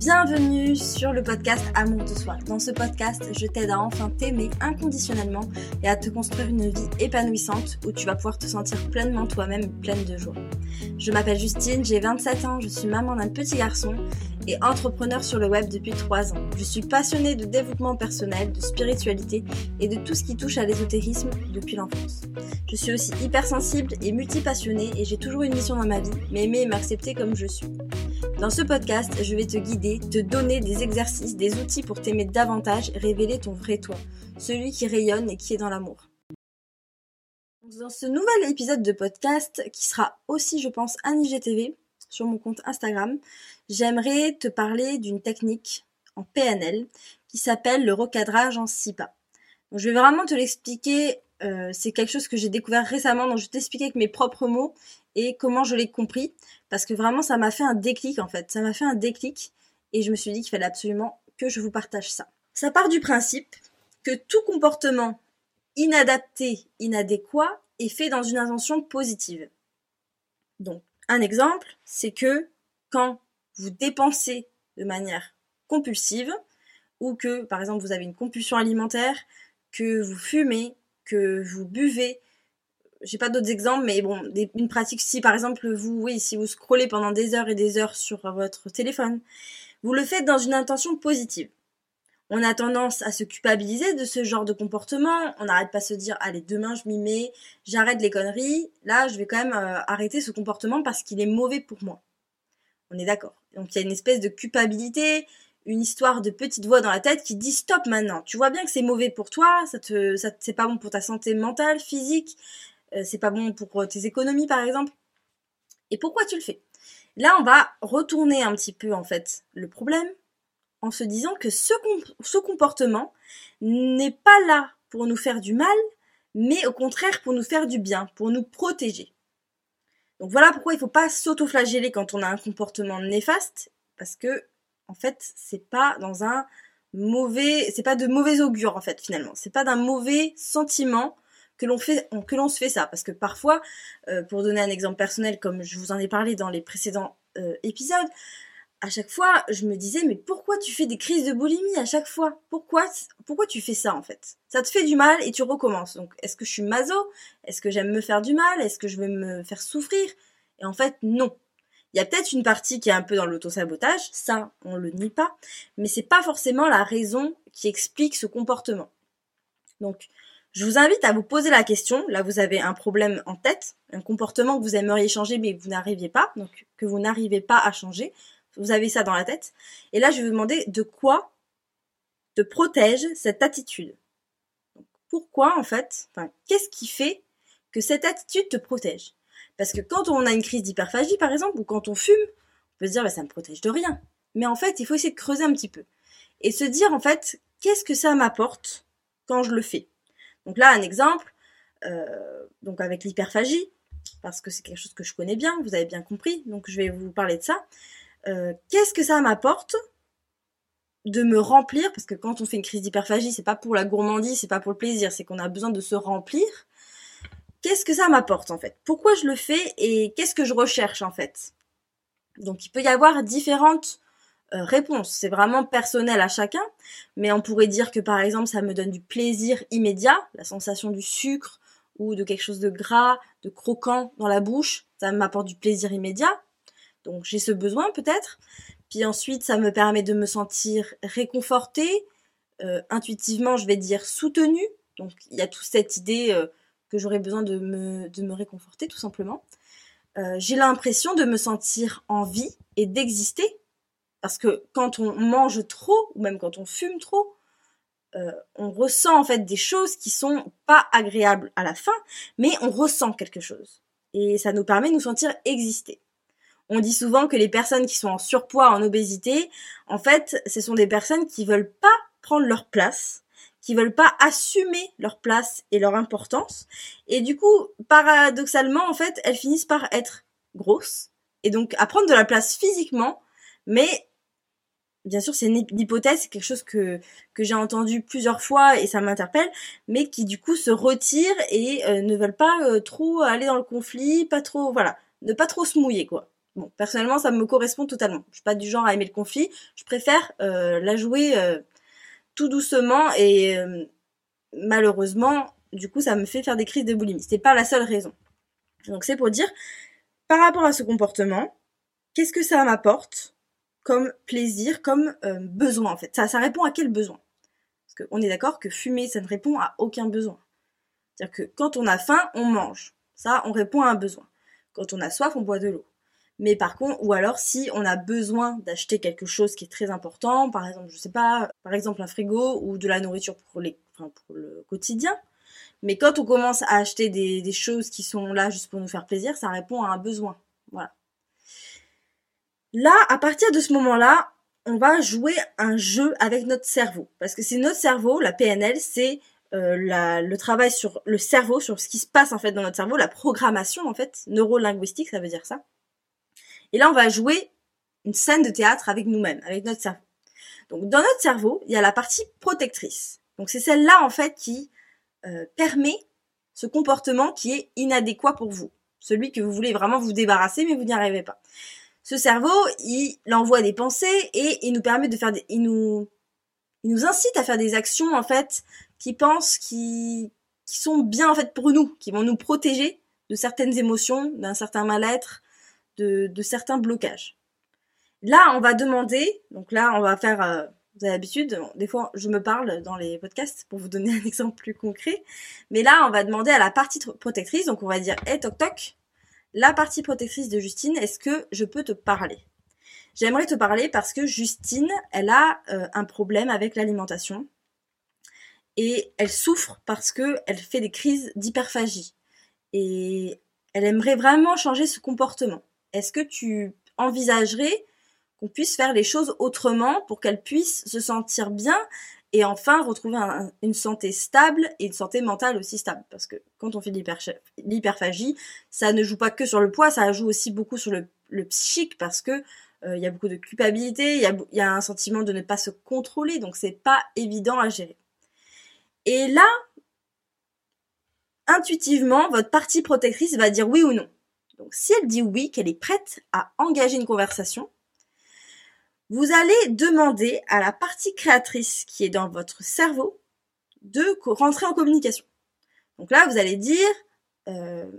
Bienvenue sur le podcast Amour de soi. Dans ce podcast, je t'aide à enfin t'aimer inconditionnellement et à te construire une vie épanouissante où tu vas pouvoir te sentir pleinement toi-même, pleine de joie. Je m'appelle Justine, j'ai 27 ans, je suis maman d'un petit garçon et entrepreneur sur le web depuis 3 ans. Je suis passionnée de développement personnel, de spiritualité et de tout ce qui touche à l'ésotérisme depuis l'enfance. Je suis aussi hypersensible et multipassionnée et j'ai toujours une mission dans ma vie, m'aimer et m'accepter comme je suis. Dans ce podcast, je vais te guider, te donner des exercices, des outils pour t'aimer davantage, révéler ton vrai toi, celui qui rayonne et qui est dans l'amour. Dans ce nouvel épisode de podcast, qui sera aussi, je pense, un IGTV sur mon compte Instagram, j'aimerais te parler d'une technique en PNL qui s'appelle le recadrage en 6 pas. je vais vraiment te l'expliquer. Euh, c'est quelque chose que j'ai découvert récemment, donc je t'expliquer avec mes propres mots et comment je l'ai compris parce que vraiment ça m'a fait un déclic en fait. Ça m'a fait un déclic et je me suis dit qu'il fallait absolument que je vous partage ça. Ça part du principe que tout comportement inadapté, inadéquat est fait dans une intention positive. Donc, un exemple, c'est que quand vous dépensez de manière compulsive, ou que, par exemple, vous avez une compulsion alimentaire, que vous fumez, que vous buvez, j'ai pas d'autres exemples, mais bon, une pratique, si par exemple vous, oui, si vous scrollez pendant des heures et des heures sur votre téléphone, vous le faites dans une intention positive. On a tendance à se culpabiliser de ce genre de comportement. On n'arrête pas de se dire, allez, demain je m'y mets, j'arrête les conneries. Là, je vais quand même euh, arrêter ce comportement parce qu'il est mauvais pour moi. On est d'accord. Donc il y a une espèce de culpabilité, une histoire de petite voix dans la tête qui dit stop maintenant. Tu vois bien que c'est mauvais pour toi, ça te, c'est pas bon pour ta santé mentale, physique, euh, c'est pas bon pour euh, tes économies par exemple. Et pourquoi tu le fais? Là, on va retourner un petit peu en fait le problème en se disant que ce, ce comportement n'est pas là pour nous faire du mal, mais au contraire pour nous faire du bien, pour nous protéger. Donc voilà pourquoi il ne faut pas s'auto-flageller quand on a un comportement néfaste, parce que en fait, c'est pas dans un mauvais, c'est pas de mauvais augure en fait finalement, c'est pas d'un mauvais sentiment que l'on fait, que l'on se fait ça. Parce que parfois, euh, pour donner un exemple personnel, comme je vous en ai parlé dans les précédents euh, épisodes, à chaque fois, je me disais, mais pourquoi tu fais des crises de boulimie à chaque fois? Pourquoi, pourquoi tu fais ça en fait? Ça te fait du mal et tu recommences. Donc, est-ce que je suis maso? Est-ce que j'aime me faire du mal? Est-ce que je vais me faire souffrir? Et en fait, non. Il y a peut-être une partie qui est un peu dans l'autosabotage, ça, on le nie pas, mais c'est pas forcément la raison qui explique ce comportement. Donc, je vous invite à vous poser la question. Là, vous avez un problème en tête, un comportement que vous aimeriez changer mais que vous n'arriviez pas, donc que vous n'arrivez pas à changer. Vous avez ça dans la tête. Et là, je vais vous demander de quoi te protège cette attitude. pourquoi, en fait, enfin, qu'est-ce qui fait que cette attitude te protège? Parce que quand on a une crise d'hyperphagie, par exemple, ou quand on fume, on peut se dire, bah, ça me protège de rien. Mais en fait, il faut essayer de creuser un petit peu. Et se dire, en fait, qu'est-ce que ça m'apporte quand je le fais? Donc là, un exemple, euh, donc avec l'hyperphagie, parce que c'est quelque chose que je connais bien, vous avez bien compris, donc je vais vous parler de ça. Euh, qu'est-ce que ça m'apporte de me remplir, parce que quand on fait une crise d'hyperphagie, c'est pas pour la gourmandise, c'est pas pour le plaisir, c'est qu'on a besoin de se remplir. Qu'est-ce que ça m'apporte en fait? Pourquoi je le fais et qu'est-ce que je recherche en fait? Donc il peut y avoir différentes euh, réponse. C'est vraiment personnel à chacun, mais on pourrait dire que par exemple ça me donne du plaisir immédiat, la sensation du sucre ou de quelque chose de gras, de croquant dans la bouche, ça m'apporte du plaisir immédiat. Donc j'ai ce besoin peut-être. Puis ensuite ça me permet de me sentir réconfortée, euh, intuitivement je vais dire soutenue. Donc il y a toute cette idée euh, que j'aurais besoin de me, réconforter tout simplement. j'ai l'impression de me sentir en vie et d'exister parce que quand on mange trop, ou même quand on fume trop, euh, on ressent en fait des choses qui sont pas agréables à la fin, mais on ressent quelque chose. Et ça nous permet de nous sentir exister. On dit souvent que les personnes qui sont en surpoids, en obésité, en fait, ce sont des personnes qui veulent pas prendre leur place, qui veulent pas assumer leur place et leur importance. Et du coup, paradoxalement, en fait, elles finissent par être grosses et donc à prendre de la place physiquement, mais bien sûr, c'est une hypothèse, c'est quelque chose que, que j'ai entendu plusieurs fois et ça m'interpelle, mais qui du coup se retirent et euh, ne veulent pas euh, trop aller dans le conflit, pas trop, voilà, ne pas trop se mouiller, quoi. Bon, personnellement, ça me correspond totalement. Je suis pas du genre à aimer le conflit. Je préfère euh, la jouer tout doucement et euh, malheureusement, du coup, ça me fait faire des crises de boulimie. C'est pas la seule raison. Donc c'est pour dire, par rapport à ce comportement, qu'est-ce que ça m'apporte comme plaisir, comme besoin en fait? Ça, ça répond à quel besoin? Parce qu'on est d'accord que fumer, ça ne répond à aucun besoin. C'est-à-dire que quand on a faim, on mange. Ça, on répond à un besoin. Quand on a soif, on boit de l'eau. Mais par contre, ou alors si on a besoin d'acheter quelque chose qui est très important, par exemple, je sais pas, par exemple un frigo ou de la nourriture pour les, enfin, pour le quotidien. Mais quand on commence à acheter des, des choses qui sont là juste pour nous faire plaisir, ça répond à un besoin. Voilà. Là, à partir de ce moment-là, on va jouer un jeu avec notre cerveau. Parce que c'est notre cerveau, la PNL, c'est euh, le travail sur le cerveau, sur ce qui se passe en fait dans notre cerveau, la programmation en fait, neurolinguistique, ça veut dire ça. Et là, on va jouer une scène de théâtre avec nous-mêmes, avec notre cerveau. Donc, dans notre cerveau, il y a la partie protectrice. Donc, c'est celle-là, en fait, qui euh, permet ce comportement qui est inadéquat pour vous. Celui que vous voulez vraiment vous débarrasser, mais vous n'y arrivez pas. Ce cerveau, il envoie des pensées et il nous permet de faire des, il nous, il nous incite à faire des actions, en fait, qui pensent, qui, qui sont bien, en fait, pour nous, qui vont nous protéger de certaines émotions, d'un certain mal-être, de, certains blocages. Là, on va demander, donc là, on va faire, euh, vous avez l'habitude, des fois, je me parle dans les podcasts pour vous donner un exemple plus concret, mais là, on va demander à la partie protectrice, donc on va dire, hé, toc toc, la partie protectrice de Justine, est-ce que je peux te parler? J'aimerais te parler parce que Justine, elle a euh, un problème avec l'alimentation et elle souffre parce que elle fait des crises d'hyperphagie et elle aimerait vraiment changer ce comportement est-ce que tu envisagerais qu'on puisse faire les choses autrement pour qu'elle puisse se sentir bien et enfin retrouver une santé stable et une santé mentale aussi stable? Parce que quand on fait l'hyperphagie, ça ne joue pas que sur le poids, ça joue aussi beaucoup sur le, psychique parce que euh, il y a beaucoup de culpabilité, il y, y a, un sentiment de ne pas se contrôler, donc c'est pas évident à gérer. Et là, intuitivement, votre partie protectrice va dire oui ou non. Donc si elle dit oui, qu'elle est prête à engager une conversation, vous allez demander à la partie créatrice qui est dans votre cerveau de rentrer en communication. Donc là, vous allez dire euh,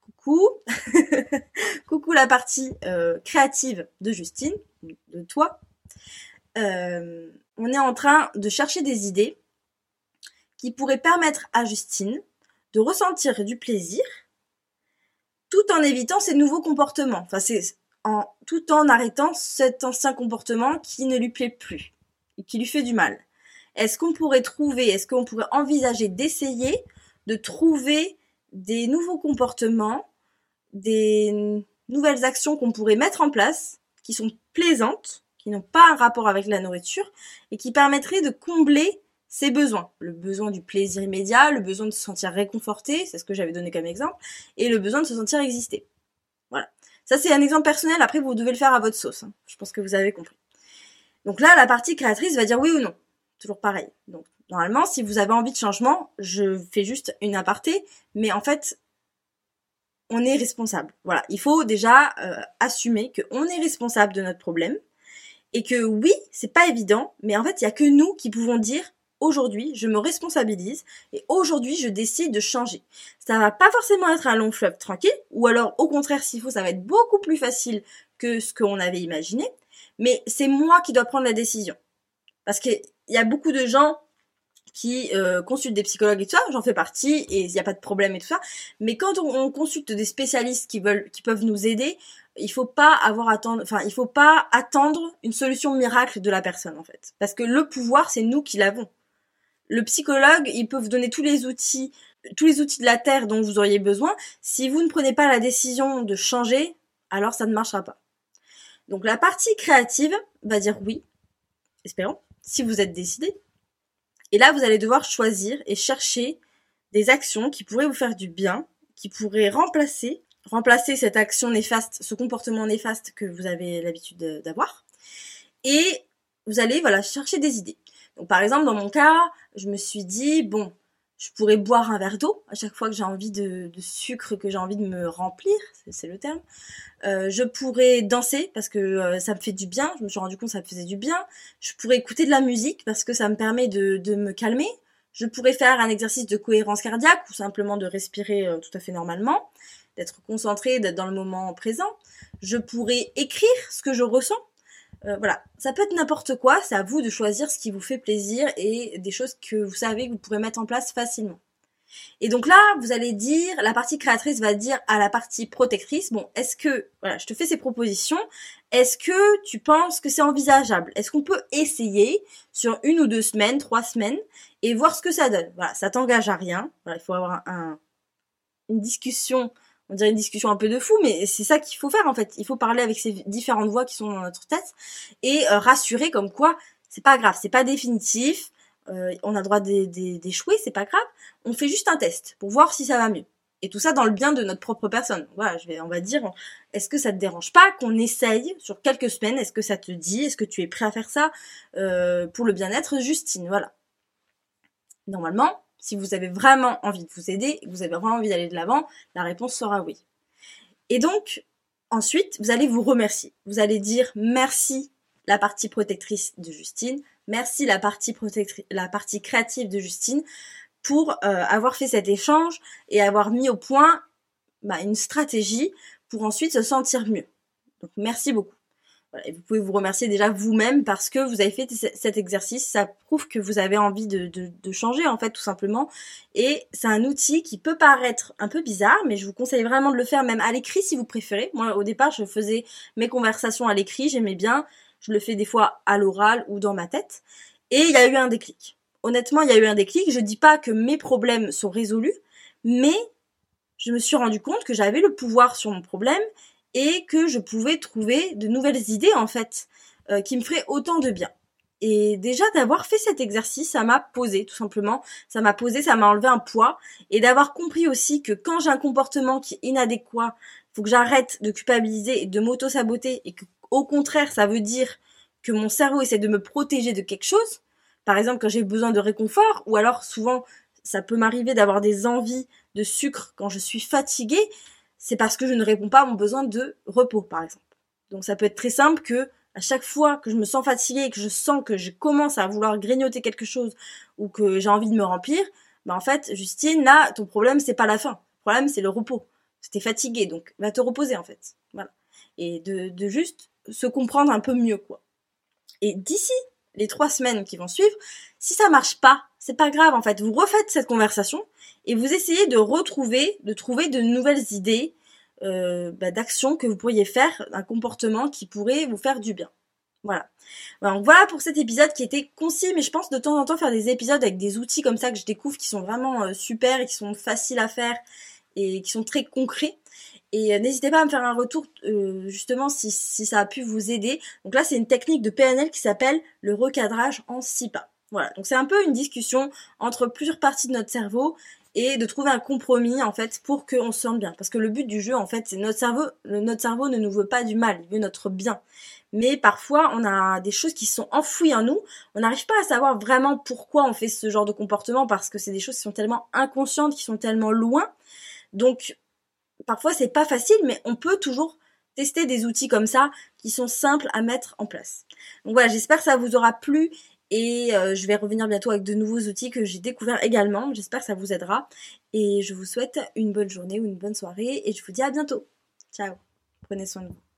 coucou, coucou la partie euh, créative de Justine, de toi. Euh, on est en train de chercher des idées qui pourraient permettre à Justine de ressentir du plaisir tout en évitant ces nouveaux comportements. Enfin, c'est en tout en arrêtant cet ancien comportement qui ne lui plaît plus et qui lui fait du mal. Est-ce qu'on pourrait trouver, est-ce qu'on pourrait envisager d'essayer de trouver des nouveaux comportements, des nouvelles actions qu'on pourrait mettre en place, qui sont plaisantes, qui n'ont pas un rapport avec la nourriture, et qui permettraient de combler ses besoins. Le besoin du plaisir immédiat, le besoin de se sentir réconforté, c'est ce que j'avais donné comme exemple, et le besoin de se sentir exister. Voilà. Ça, c'est un exemple personnel. Après, vous devez le faire à votre sauce. Hein. Je pense que vous avez compris. Donc là, la partie créatrice va dire oui ou non. Toujours pareil. Donc, normalement, si vous avez envie de changement, je fais juste une aparté, mais en fait, on est responsable. Voilà. Il faut déjà euh, assumer qu'on est responsable de notre problème et que oui, c'est pas évident, mais en fait, il y a que nous qui pouvons dire aujourd'hui, je me responsabilise et aujourd'hui, je décide de changer. Ça va pas forcément être un long fleuve tranquille, ou alors au contraire, s'il faut, ça va être beaucoup plus facile que ce qu'on avait imaginé, mais c'est moi qui dois prendre la décision. Parce qu'il y a beaucoup de gens qui euh, consultent des psychologues et tout ça, j'en fais partie et il n'y a pas de problème et tout ça. Mais quand on, consulte des spécialistes qui veulent, qui peuvent nous aider, il faut pas avoir attendre, enfin il faut pas attendre une solution miracle de la personne en fait, parce que le pouvoir c'est nous qui l'avons le psychologue, il peut vous donner tous les outils, tous les outils de la terre dont vous auriez besoin. Si vous ne prenez pas la décision de changer, alors ça ne marchera pas. Donc la partie créative va dire oui, espérons, si vous êtes décidé. Et là, vous allez devoir choisir et chercher des actions qui pourraient vous faire du bien, qui pourraient remplacer, remplacer cette action néfaste, ce comportement néfaste que vous avez l'habitude d'avoir. Et vous allez, voilà, chercher des idées. Donc par exemple, dans mon cas, je me suis dit, bon, Je pourrais boire un verre d'eau à chaque fois que j'ai envie de, sucre, que j'ai envie de me remplir, c'est le terme. Euh, je pourrais danser parce que euh, ça me fait du bien. Je me suis rendu compte que ça me faisait du bien. Je pourrais écouter de la musique parce que ça me permet de, de me calmer. Je pourrais faire un exercice de cohérence cardiaque ou simplement de respirer euh, tout à fait normalement, d'être concentré, d'être dans le moment présent. Je pourrais écrire ce que je ressens. Euh, voilà, ça peut être n'importe quoi, c'est à vous de choisir ce qui vous fait plaisir et des choses que vous savez que vous pourrez mettre en place facilement. Et donc là, vous allez dire, la partie créatrice va dire à la partie protectrice, bon, est-ce que, voilà, je te fais ces propositions, est-ce que tu penses que c'est envisageable? Est-ce qu'on peut essayer sur une ou deux semaines, trois semaines, et voir ce que ça donne? Voilà, ça t'engage à rien. Voilà, il faut avoir un, une discussion, on dirait une discussion un peu de fou, mais c'est ça qu'il faut faire en fait. Il faut parler avec ces différentes voix qui sont dans notre tête et euh, rassurer comme quoi c'est pas grave, c'est pas définitif. Euh, on a droit d'échouer, c'est pas grave. On fait juste un test pour voir si ça va mieux. Et tout ça dans le bien de notre propre personne. Voilà, je vais, on va dire, est-ce que ça te dérange pas qu'on essaye sur quelques semaines? Est-ce que ça te dit? Est-ce que tu es prêt à faire ça euh, pour le bien-être, Justine? Voilà. Normalement, si vous avez vraiment envie de vous aider, vous avez vraiment envie d'aller de l'avant, la réponse sera oui. Et donc, ensuite, vous allez vous remercier. Vous allez dire merci la partie protectrice de Justine, merci la partie la partie créative de Justine pour euh, avoir fait cet échange et avoir mis au point bah, une stratégie pour ensuite se sentir mieux. Donc merci beaucoup. Vous pouvez vous remercier déjà vous-même parce que vous avez fait cet exercice. Ça prouve que vous avez envie de, de, de changer en fait tout simplement. Et c'est un outil qui peut paraître un peu bizarre, mais je vous conseille vraiment de le faire même à l'écrit si vous préférez. Moi au départ je faisais mes conversations à l'écrit, j'aimais bien. Je le fais des fois à l'oral ou dans ma tête. Et il y a eu un déclic honnêtement, il y a eu un déclic. Je dis pas que mes problèmes sont résolus, mais je me suis rendu compte que j'avais le pouvoir sur mon problème et que je pouvais trouver de nouvelles idées en fait euh, qui me feraient autant de bien. Et déjà d'avoir fait cet exercice, ça m'a posé tout simplement, ça m'a posé, ça m'a enlevé un poids et d'avoir compris aussi que quand j'ai un comportement qui est inadéquat, faut que j'arrête de culpabiliser et de m'auto-saboter et que au contraire, ça veut dire que mon cerveau essaie de me protéger de quelque chose par exemple quand j'ai besoin de réconfort, ou alors souvent ça peut m'arriver d'avoir des envies de sucre quand je suis fatiguée, c'est parce que je ne réponds pas à mon besoin de repos, par exemple. Donc ça peut être très simple que à chaque fois que je me sens fatiguée que je sens que je commence à vouloir grignoter quelque chose ou que j'ai envie de me remplir, bah en fait, Justine, là, ton problème c'est pas la faim. Le problème c'est le repos. T'es fatigué, donc va te reposer en fait. Voilà. Et de, de juste se comprendre un peu mieux, quoi. Et d'ici les trois semaines qui vont suivre, si ça marche pas, c'est pas grave en fait. Vous refaites cette conversation et vous essayez de retrouver, de trouver de nouvelles idées euh, bah, d'actions que vous pourriez faire, un comportement qui pourrait vous faire du bien. Voilà. Voilà pour cet épisode qui était concis, mais je pense de temps en temps faire des épisodes avec des outils comme ça que je découvre qui sont vraiment euh, super et qui sont faciles à faire et qui sont très concrets. Et euh, n'hésitez pas à me faire un retour euh, justement si, si, ça a pu vous aider. Donc là, c'est une technique de PNL qui s'appelle le recadrage en six pas. Voilà, donc c'est un peu une discussion entre plusieurs parties de notre cerveau et de trouver un compromis en fait pour qu'on se sente bien. Parce que le but du jeu en fait, c'est notre cerveau, notre cerveau ne nous veut pas du mal, il veut notre bien. Mais parfois, on a des choses qui sont enfouies en nous. On n'arrive pas à savoir vraiment pourquoi on fait ce genre de comportement parce que c'est des choses qui sont tellement inconscientes, qui sont tellement loin. Donc, parfois c'est pas facile, mais on peut toujours tester des outils comme ça qui sont simples à mettre en place. Donc voilà, j'espère que ça vous aura plu et euh, je vais revenir bientôt avec de nouveaux outils que j'ai découverts également. J'espère que ça vous aidera et je vous souhaite une bonne journée ou une bonne soirée et je vous dis à bientôt. Ciao. Prenez soin de vous.